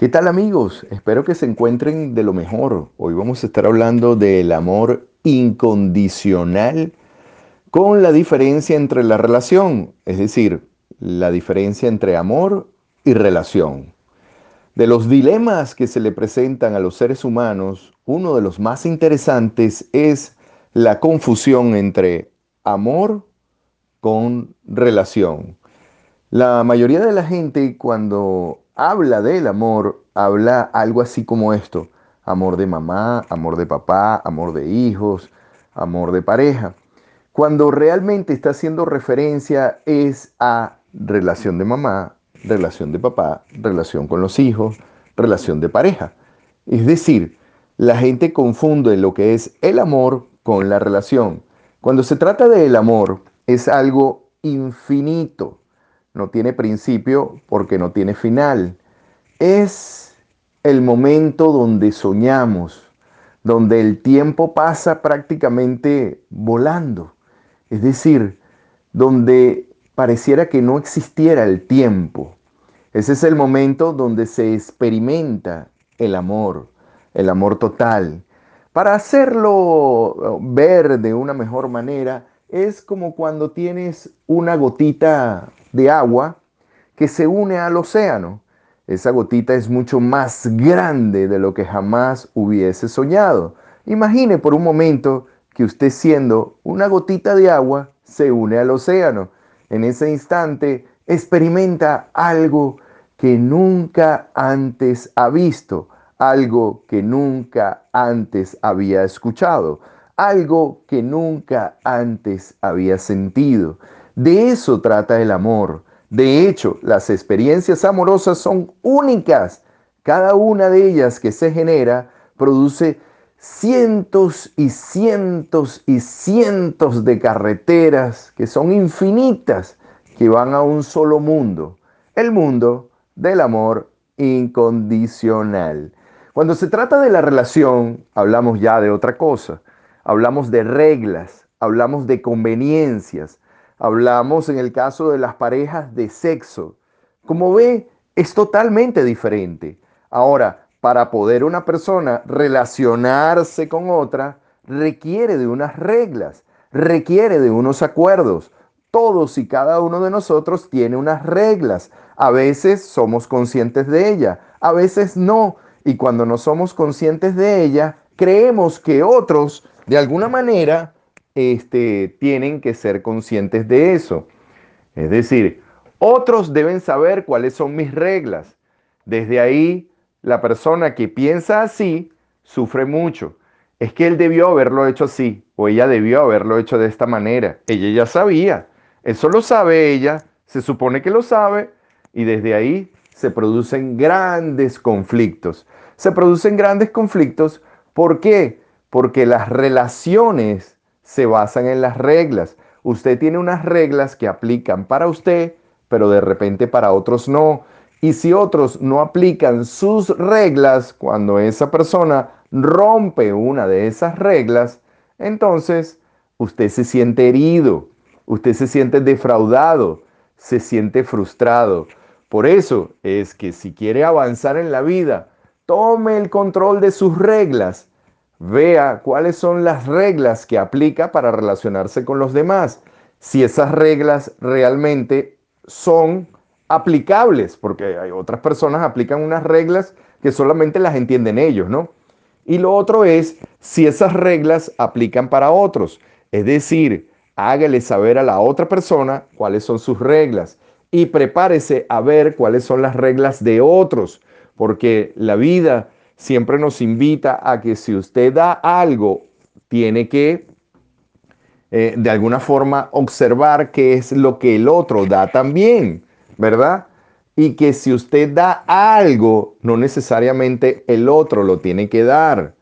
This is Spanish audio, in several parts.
¿Qué tal amigos? Espero que se encuentren de lo mejor. Hoy vamos a estar hablando del amor incondicional con la diferencia entre la relación, es decir, la diferencia entre amor y relación. De los dilemas que se le presentan a los seres humanos, uno de los más interesantes es la confusión entre amor con relación. La mayoría de la gente cuando habla del amor, habla algo así como esto. Amor de mamá, amor de papá, amor de hijos, amor de pareja. Cuando realmente está haciendo referencia es a relación de mamá, relación de papá, relación con los hijos, relación de pareja. Es decir, la gente confunde lo que es el amor con la relación. Cuando se trata del amor, es algo infinito no tiene principio porque no tiene final. Es el momento donde soñamos, donde el tiempo pasa prácticamente volando. Es decir, donde pareciera que no existiera el tiempo. Ese es el momento donde se experimenta el amor, el amor total. Para hacerlo ver de una mejor manera, es como cuando tienes una gotita de agua que se une al océano. Esa gotita es mucho más grande de lo que jamás hubiese soñado. Imagine por un momento que usted siendo una gotita de agua se une al océano. En ese instante experimenta algo que nunca antes ha visto, algo que nunca antes había escuchado, algo que nunca antes había sentido. De eso trata el amor. De hecho, las experiencias amorosas son únicas. Cada una de ellas que se genera produce cientos y cientos y cientos de carreteras que son infinitas, que van a un solo mundo, el mundo del amor incondicional. Cuando se trata de la relación, hablamos ya de otra cosa. Hablamos de reglas, hablamos de conveniencias, Hablamos en el caso de las parejas de sexo. Como ve, es totalmente diferente. Ahora, para poder una persona relacionarse con otra, requiere de unas reglas, requiere de unos acuerdos. Todos y cada uno de nosotros tiene unas reglas. A veces somos conscientes de ella, a veces no. Y cuando no somos conscientes de ella, creemos que otros, de alguna manera, este, tienen que ser conscientes de eso. Es decir, otros deben saber cuáles son mis reglas. Desde ahí, la persona que piensa así sufre mucho. Es que él debió haberlo hecho así o ella debió haberlo hecho de esta manera. Ella ya sabía. Eso lo sabe ella, se supone que lo sabe y desde ahí se producen grandes conflictos. Se producen grandes conflictos, ¿por qué? Porque las relaciones se basan en las reglas. Usted tiene unas reglas que aplican para usted, pero de repente para otros no. Y si otros no aplican sus reglas, cuando esa persona rompe una de esas reglas, entonces usted se siente herido, usted se siente defraudado, se siente frustrado. Por eso es que si quiere avanzar en la vida, tome el control de sus reglas vea cuáles son las reglas que aplica para relacionarse con los demás. Si esas reglas realmente son aplicables, porque hay otras personas aplican unas reglas que solamente las entienden ellos, ¿no? Y lo otro es si esas reglas aplican para otros. Es decir, hágale saber a la otra persona cuáles son sus reglas y prepárese a ver cuáles son las reglas de otros, porque la vida siempre nos invita a que si usted da algo, tiene que eh, de alguna forma observar qué es lo que el otro da también, ¿verdad? Y que si usted da algo, no necesariamente el otro lo tiene que dar.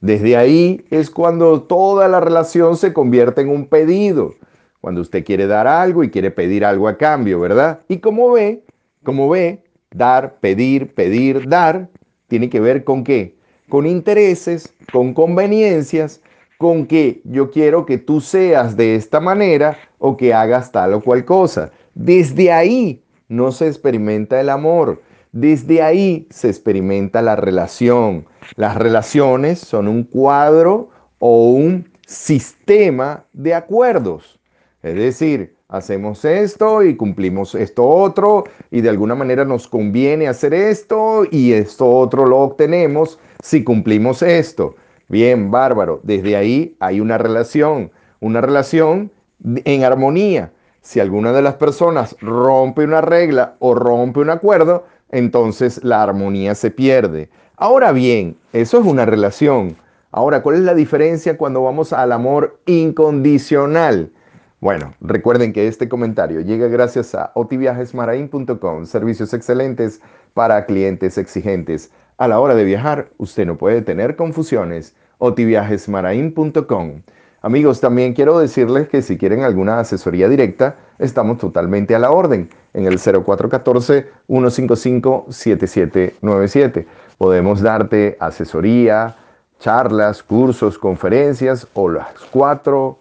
Desde ahí es cuando toda la relación se convierte en un pedido. Cuando usted quiere dar algo y quiere pedir algo a cambio, ¿verdad? Y como ve, como ve, dar, pedir, pedir, dar, tiene que ver con qué? Con intereses, con conveniencias, con que yo quiero que tú seas de esta manera o que hagas tal o cual cosa. Desde ahí no se experimenta el amor. Desde ahí se experimenta la relación. Las relaciones son un cuadro o un sistema de acuerdos. Es decir, hacemos esto y cumplimos esto otro y de alguna manera nos conviene hacer esto y esto otro lo obtenemos si cumplimos esto. Bien, bárbaro. Desde ahí hay una relación, una relación en armonía. Si alguna de las personas rompe una regla o rompe un acuerdo, entonces la armonía se pierde. Ahora bien, eso es una relación. Ahora, ¿cuál es la diferencia cuando vamos al amor incondicional? Bueno, recuerden que este comentario llega gracias a otiviajesmarain.com, servicios excelentes para clientes exigentes. A la hora de viajar, usted no puede tener confusiones. otiviajesmarain.com. Amigos, también quiero decirles que si quieren alguna asesoría directa, estamos totalmente a la orden en el 0414-155-7797. Podemos darte asesoría, charlas, cursos, conferencias o las cuatro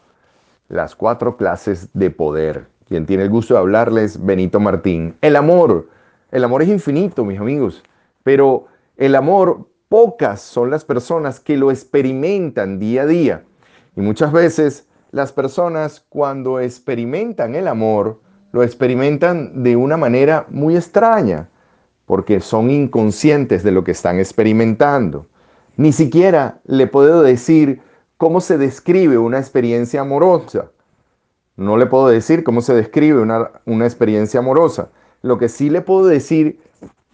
las cuatro clases de poder. Quien tiene el gusto de hablarles, Benito Martín. El amor. El amor es infinito, mis amigos. Pero el amor, pocas son las personas que lo experimentan día a día. Y muchas veces las personas cuando experimentan el amor, lo experimentan de una manera muy extraña, porque son inconscientes de lo que están experimentando. Ni siquiera le puedo decir cómo se describe una experiencia amorosa. No le puedo decir cómo se describe una, una experiencia amorosa. Lo que sí le puedo decir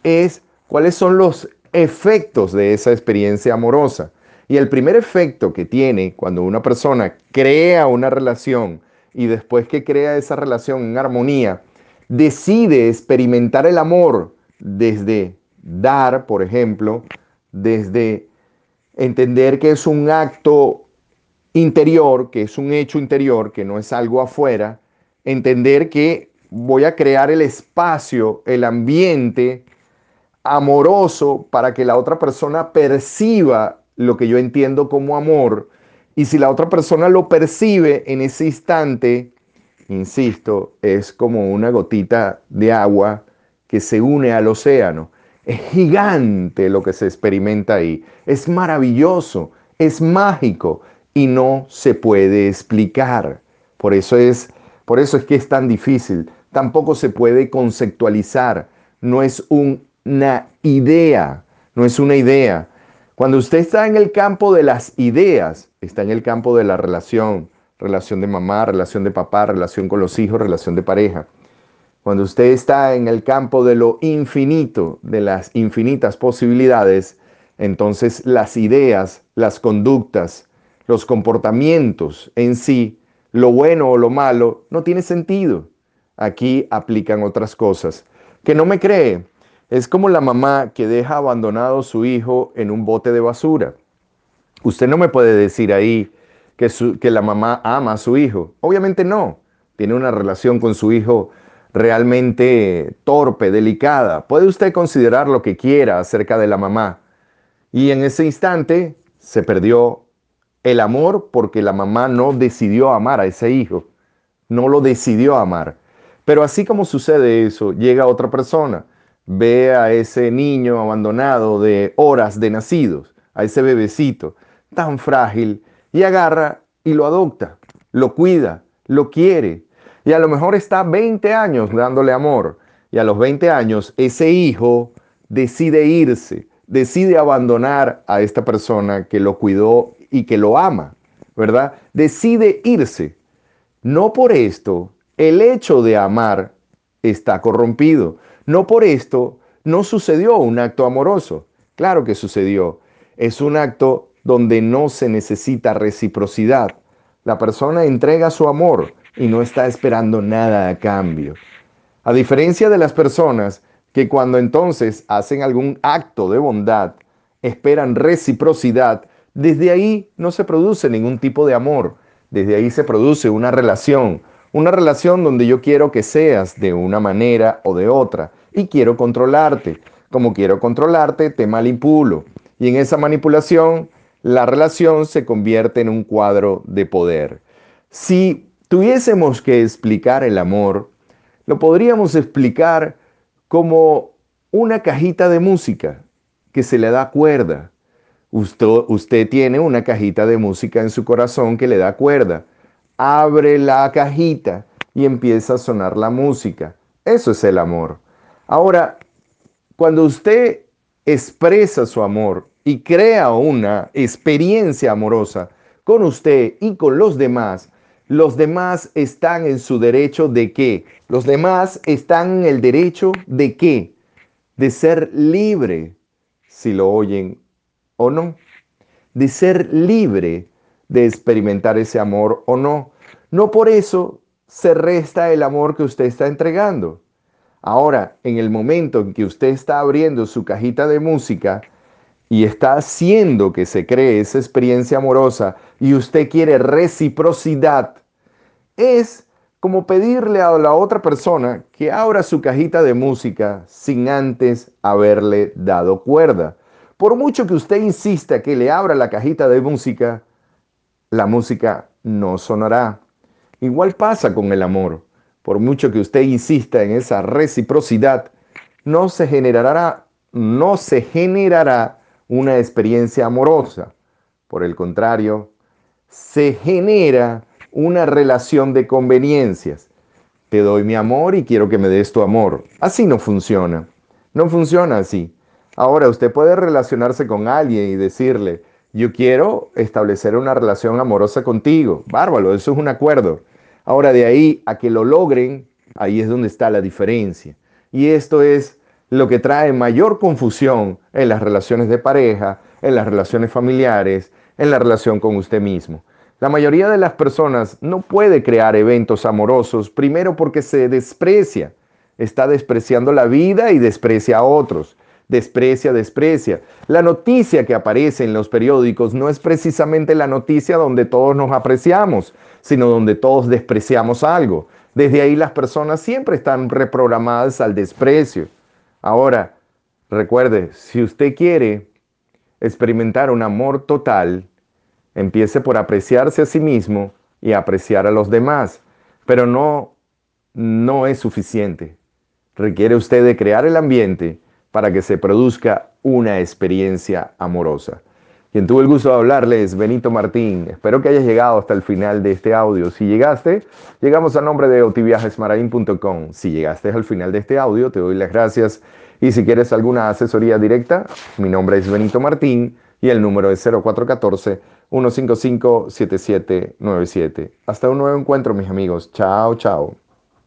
es cuáles son los efectos de esa experiencia amorosa. Y el primer efecto que tiene cuando una persona crea una relación y después que crea esa relación en armonía, decide experimentar el amor desde dar, por ejemplo, desde entender que es un acto interior, que es un hecho interior, que no es algo afuera, entender que voy a crear el espacio, el ambiente amoroso para que la otra persona perciba lo que yo entiendo como amor. Y si la otra persona lo percibe en ese instante, insisto, es como una gotita de agua que se une al océano. Es gigante lo que se experimenta ahí. Es maravilloso, es mágico y no se puede explicar. Por eso es, por eso es que es tan difícil. Tampoco se puede conceptualizar. No es una idea, no es una idea. Cuando usted está en el campo de las ideas, está en el campo de la relación, relación de mamá, relación de papá, relación con los hijos, relación de pareja. Cuando usted está en el campo de lo infinito, de las infinitas posibilidades, entonces las ideas, las conductas, los comportamientos en sí, lo bueno o lo malo, no tiene sentido. Aquí aplican otras cosas. Que no me cree, es como la mamá que deja abandonado a su hijo en un bote de basura. Usted no me puede decir ahí que, la mamá ama a su hijo. Obviamente no. Tiene una relación con su hijo realmente torpe, delicada. Puede usted considerar lo que quiera acerca de la mamá. Y en ese instante se perdió el amor porque la mamá no decidió amar a ese hijo, no lo decidió amar. Pero así como sucede eso, llega otra persona, ve a ese niño abandonado de horas de nacidos, a ese bebecito tan frágil, y agarra y lo adopta, lo cuida, lo quiere. Y a lo mejor está 20 años dándole amor. Y a los 20 años ese hijo decide irse, decide abandonar a esta persona que lo cuidó y que lo ama, ¿verdad? Decide irse. No por esto el hecho de amar está corrompido. No por esto no sucedió un acto amoroso. Claro que sucedió. Es un acto donde no se necesita reciprocidad. La persona entrega su amor y no está esperando nada a cambio. A diferencia de las personas que cuando entonces hacen algún acto de bondad, esperan reciprocidad desde ahí no se produce ningún tipo de amor, desde ahí se produce una relación, una relación donde yo quiero que seas de una manera o de otra y quiero controlarte. Como quiero controlarte, te manipulo. Y en esa manipulación, la relación se convierte en un cuadro de poder. Si tuviésemos que explicar el amor, lo podríamos explicar como una cajita de música que se le da cuerda. Usted, tiene una cajita de música en su corazón que le da cuerda. Abre la cajita y empieza a sonar la música. Eso es el amor. Ahora, cuando usted expresa su amor y crea una experiencia amorosa con usted y con los demás, los demás están en su derecho de qué? Los demás están en el derecho de qué? De ser libre, si lo oyen o no. De ser libre de experimentar ese amor o no. No por eso se resta el amor que usted está entregando. Ahora, en el momento en que usted está abriendo su cajita de música y está haciendo que se cree esa experiencia amorosa y usted quiere reciprocidad, es como pedirle a la otra persona que abra su cajita de música sin antes haberle dado cuerda. Por mucho que usted insista que le abra la cajita de música, la música no sonará. Igual pasa con el amor por mucho que usted insista en esa reciprocidad, no se generará, no se generará una experiencia amorosa. Por el contrario, se genera una relación de conveniencias. Te doy mi amor y quiero que me des tu amor. Así no funciona. No funciona así. Ahora usted puede relacionarse con alguien y decirle, yo quiero establecer una relación amorosa contigo. Bárbaro, eso es un acuerdo. Ahora de ahí a que lo logren, ahí es donde está la diferencia. Y esto es lo que trae mayor confusión en las relaciones de pareja, en las relaciones familiares, en la relación con usted mismo. La mayoría de las personas no puede crear eventos amorosos, primero porque se desprecia, está despreciando la vida y desprecia a otros desprecia, desprecia. La noticia que aparece en los periódicos no es precisamente la noticia donde todos nos apreciamos, sino donde todos despreciamos algo. Desde ahí las personas siempre están reprogramadas al desprecio. Ahora, recuerde, si usted quiere experimentar un amor total, empiece por apreciarse a sí mismo y apreciar a los demás. Pero no, no es suficiente. Requiere usted de crear el ambiente para que se produzca una experiencia amorosa. Quien tuvo el gusto de hablarle es Benito Martín. Espero que hayas llegado hasta el final de este audio. Si llegaste, llegamos a nombre de otiviajesmarain.com. Si llegaste al final de este audio, te doy las gracias. Y si quieres alguna asesoría directa, mi nombre es Benito Martín y el número es 0414-155-7797. Hasta un nuevo encuentro, mis amigos. Chao, chao.